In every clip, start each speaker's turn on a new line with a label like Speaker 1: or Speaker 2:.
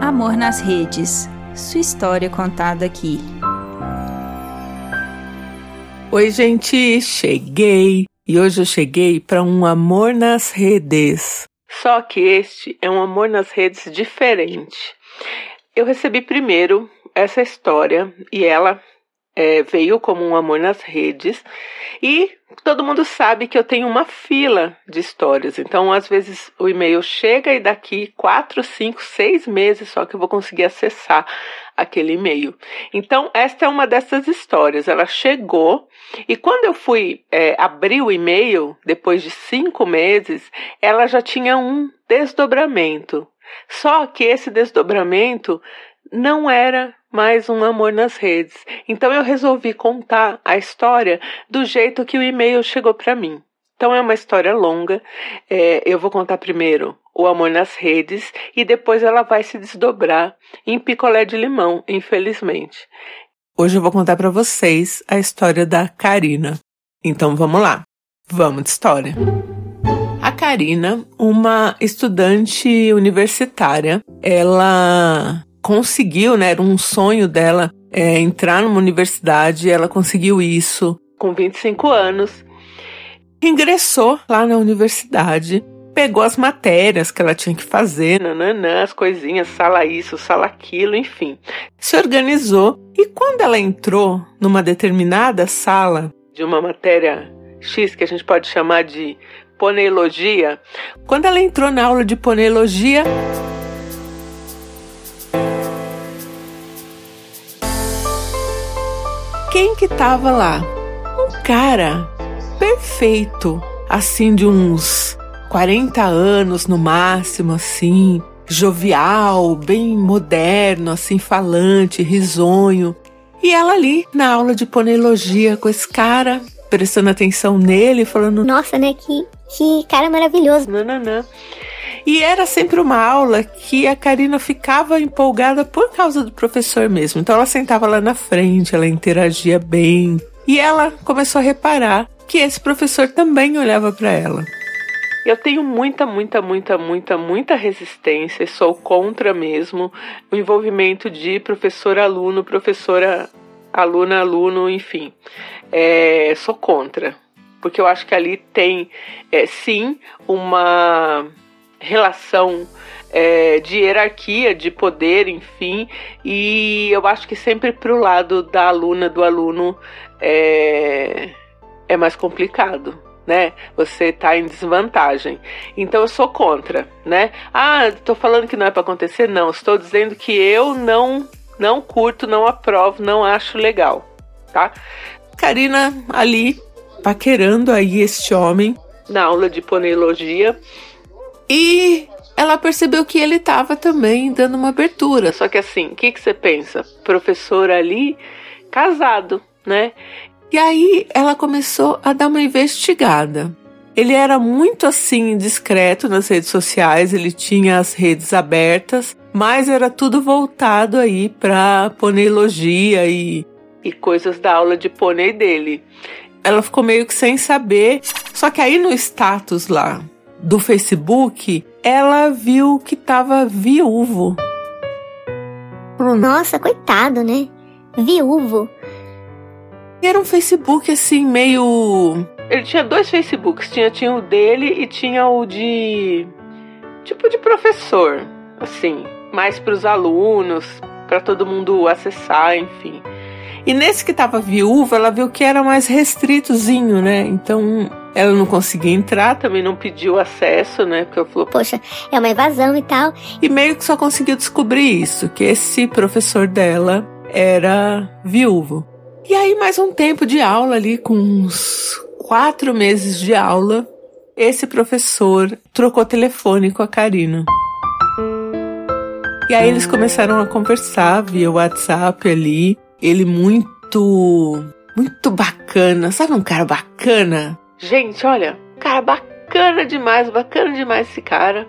Speaker 1: Amor nas redes. Sua história contada aqui.
Speaker 2: Oi, gente, cheguei. E hoje eu cheguei para um amor nas redes. Só que este é um amor nas redes diferente. Eu recebi primeiro essa história e ela é, veio como um amor nas redes e todo mundo sabe que eu tenho uma fila de histórias. Então, às vezes o e-mail chega e daqui quatro, cinco, seis meses só que eu vou conseguir acessar aquele e-mail. Então, esta é uma dessas histórias. Ela chegou e quando eu fui é, abrir o e-mail depois de cinco meses, ela já tinha um desdobramento. Só que esse desdobramento não era mais um amor nas redes. Então eu resolvi contar a história do jeito que o e-mail chegou para mim. Então é uma história longa. É, eu vou contar primeiro o amor nas redes e depois ela vai se desdobrar em picolé de limão, infelizmente. Hoje eu vou contar para vocês a história da Karina. Então vamos lá. Vamos de história. A Karina, uma estudante universitária, ela conseguiu, né? Era um sonho dela é, entrar numa universidade. Ela conseguiu isso com 25 anos. Ingressou lá na universidade, pegou as matérias que ela tinha que fazer, nananã, as coisinhas, sala isso, sala aquilo, enfim. Se organizou e quando ela entrou numa determinada sala de uma matéria X que a gente pode chamar de poneologia, quando ela entrou na aula de poneologia, quem que tava lá? Um cara perfeito, assim de uns 40 anos no máximo, assim, jovial, bem moderno, assim, falante, risonho. E ela ali na aula de poneologia com esse cara, prestando atenção nele, falando:
Speaker 3: Nossa, né? Que, que cara maravilhoso.
Speaker 2: Nananã. E era sempre uma aula que a Karina ficava empolgada por causa do professor mesmo. Então ela sentava lá na frente, ela interagia bem. E ela começou a reparar que esse professor também olhava para ela. Eu tenho muita, muita, muita, muita, muita resistência, sou contra mesmo o envolvimento de professor-aluno, professora, aluna-aluno, enfim. É, sou contra, porque eu acho que ali tem, é, sim, uma relação é, de hierarquia, de poder, enfim, e eu acho que sempre para o lado da aluna, do aluno, é, é mais complicado. Né? Você está em desvantagem. Então eu sou contra, né? Ah, estou falando que não é para acontecer, não. Estou dizendo que eu não não curto, não aprovo, não acho legal, tá? Karina ali paquerando aí este homem na aula de poneologia e ela percebeu que ele estava também dando uma abertura. Só que assim, o que, que você pensa? Professor ali, casado, né? E aí ela começou a dar uma investigada. Ele era muito assim discreto nas redes sociais, ele tinha as redes abertas, mas era tudo voltado aí para poneologia e, e coisas da aula de pônei dele. Ela ficou meio que sem saber, só que aí no status lá do Facebook, ela viu que estava viúvo.
Speaker 3: Nossa, coitado, né? Viúvo.
Speaker 2: Era um Facebook assim, meio. Ele tinha dois Facebooks. Tinha, tinha o dele e tinha o de. Tipo de professor. Assim. Mais para os alunos, para todo mundo acessar, enfim. E nesse que tava viúva, ela viu que era mais restritozinho, né? Então ela não conseguia entrar, também não pediu acesso, né? Porque eu falou,
Speaker 3: poxa, é uma evasão e tal.
Speaker 2: E meio que só conseguiu descobrir isso, que esse professor dela era viúvo. E aí, mais um tempo de aula ali, com uns quatro meses de aula, esse professor trocou telefone com a Karina. E aí eles começaram a conversar via WhatsApp ali ele muito, muito bacana. Sabe um cara bacana? Gente, olha, cara bacana demais, bacana demais esse cara.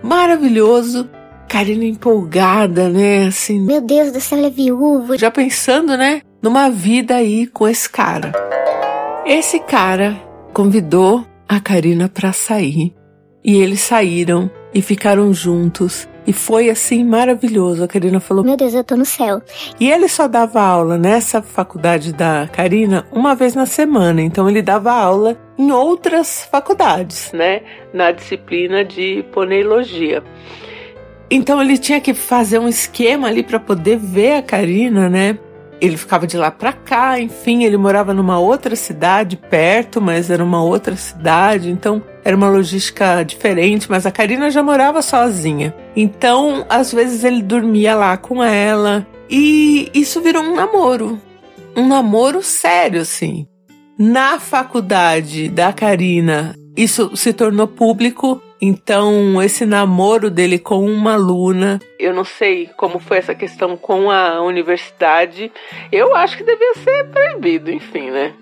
Speaker 2: Maravilhoso. Karina empolgada, né? Assim.
Speaker 3: Meu Deus do céu, é viúvo.
Speaker 2: Já pensando, né? Numa vida aí com esse cara. Esse cara convidou a Karina para sair e eles saíram e ficaram juntos. E foi assim maravilhoso. A Karina falou:
Speaker 3: Meu Deus, eu tô no céu.
Speaker 2: E ele só dava aula nessa faculdade da Karina uma vez na semana. Então ele dava aula em outras faculdades, né? Na disciplina de poneilogia. Então ele tinha que fazer um esquema ali para poder ver a Karina, né? Ele ficava de lá para cá, enfim, ele morava numa outra cidade perto, mas era uma outra cidade, então era uma logística diferente, mas a Karina já morava sozinha. Então, às vezes ele dormia lá com ela e isso virou um namoro. Um namoro sério, assim. Na faculdade da Karina, isso se tornou público então, esse namoro dele com uma aluna, eu não sei como foi essa questão com a universidade. Eu acho que devia ser proibido, enfim, né?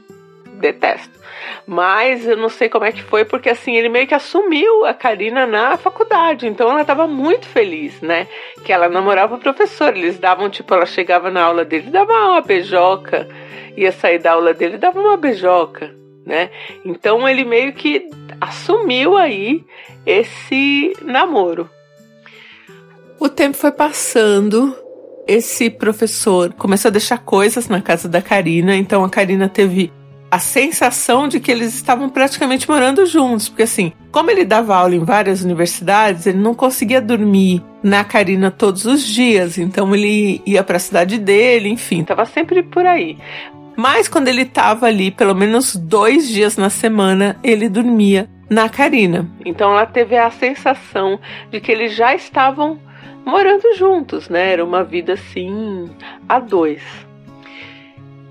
Speaker 2: Detesto. Mas eu não sei como é que foi, porque assim, ele meio que assumiu a Karina na faculdade. Então ela estava muito feliz, né? Que ela namorava o professor. Eles davam, tipo, ela chegava na aula dele, dava uma beijoca, ia sair da aula dele, dava uma beijoca, né? Então ele meio que assumiu aí esse namoro. O tempo foi passando, esse professor começou a deixar coisas na casa da Karina, então a Karina teve a sensação de que eles estavam praticamente morando juntos, porque assim, como ele dava aula em várias universidades, ele não conseguia dormir na Karina todos os dias, então ele ia para a cidade dele, enfim, estava sempre por aí. Mas quando ele estava ali, pelo menos dois dias na semana, ele dormia na Karina. Então ela teve a sensação de que eles já estavam morando juntos, né? Era uma vida assim a dois.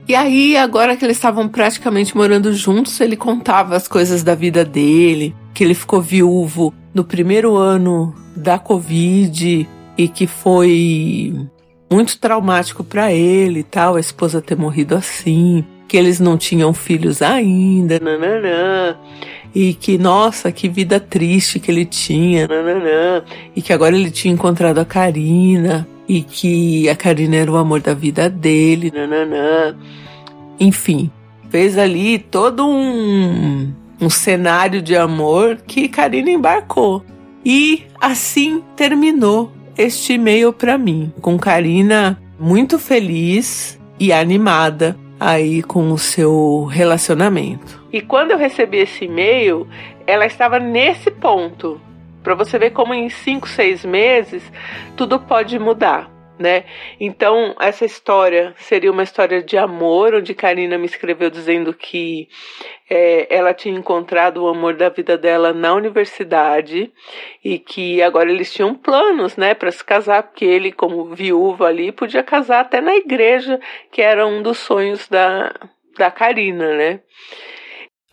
Speaker 2: E aí, agora que eles estavam praticamente morando juntos, ele contava as coisas da vida dele, que ele ficou viúvo no primeiro ano da Covid e que foi muito traumático para ele e tal, a esposa ter morrido assim, que eles não tinham filhos ainda, nananã e que, nossa, que vida triste que ele tinha, nananã, e que agora ele tinha encontrado a Karina, e que a Karina era o amor da vida dele, nananã. Enfim, fez ali todo um, um cenário de amor que Karina embarcou. E assim terminou este e-mail para mim, com Karina muito feliz e animada aí com o seu relacionamento. E quando eu recebi esse e-mail, ela estava nesse ponto. Para você ver como em 5, 6 meses tudo pode mudar né? Então, essa história seria uma história de amor, onde Karina me escreveu dizendo que é, ela tinha encontrado o amor da vida dela na universidade e que agora eles tinham planos, né, para se casar, porque ele, como viúva ali, podia casar até na igreja, que era um dos sonhos da, da Karina, né?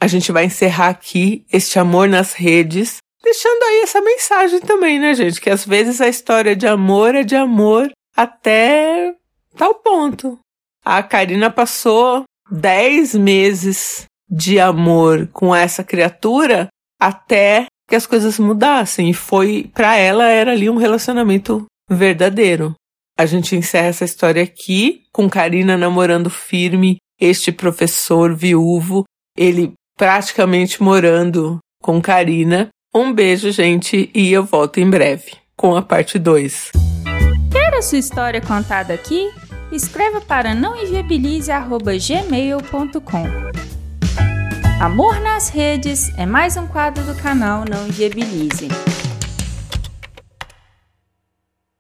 Speaker 2: A gente vai encerrar aqui este amor nas redes deixando aí essa mensagem também, né, gente? Que às vezes a história de amor é de amor até tal ponto. A Karina passou 10 meses de amor com essa criatura até que as coisas mudassem. E foi, para ela, era ali um relacionamento verdadeiro. A gente encerra essa história aqui com Karina namorando firme este professor viúvo, ele praticamente morando com Karina. Um beijo, gente, e eu volto em breve com a parte 2
Speaker 1: a sua história contada aqui? Escreva para nãoinviabilize.gmail.com Amor nas redes é mais um quadro do canal Não Inviabilize.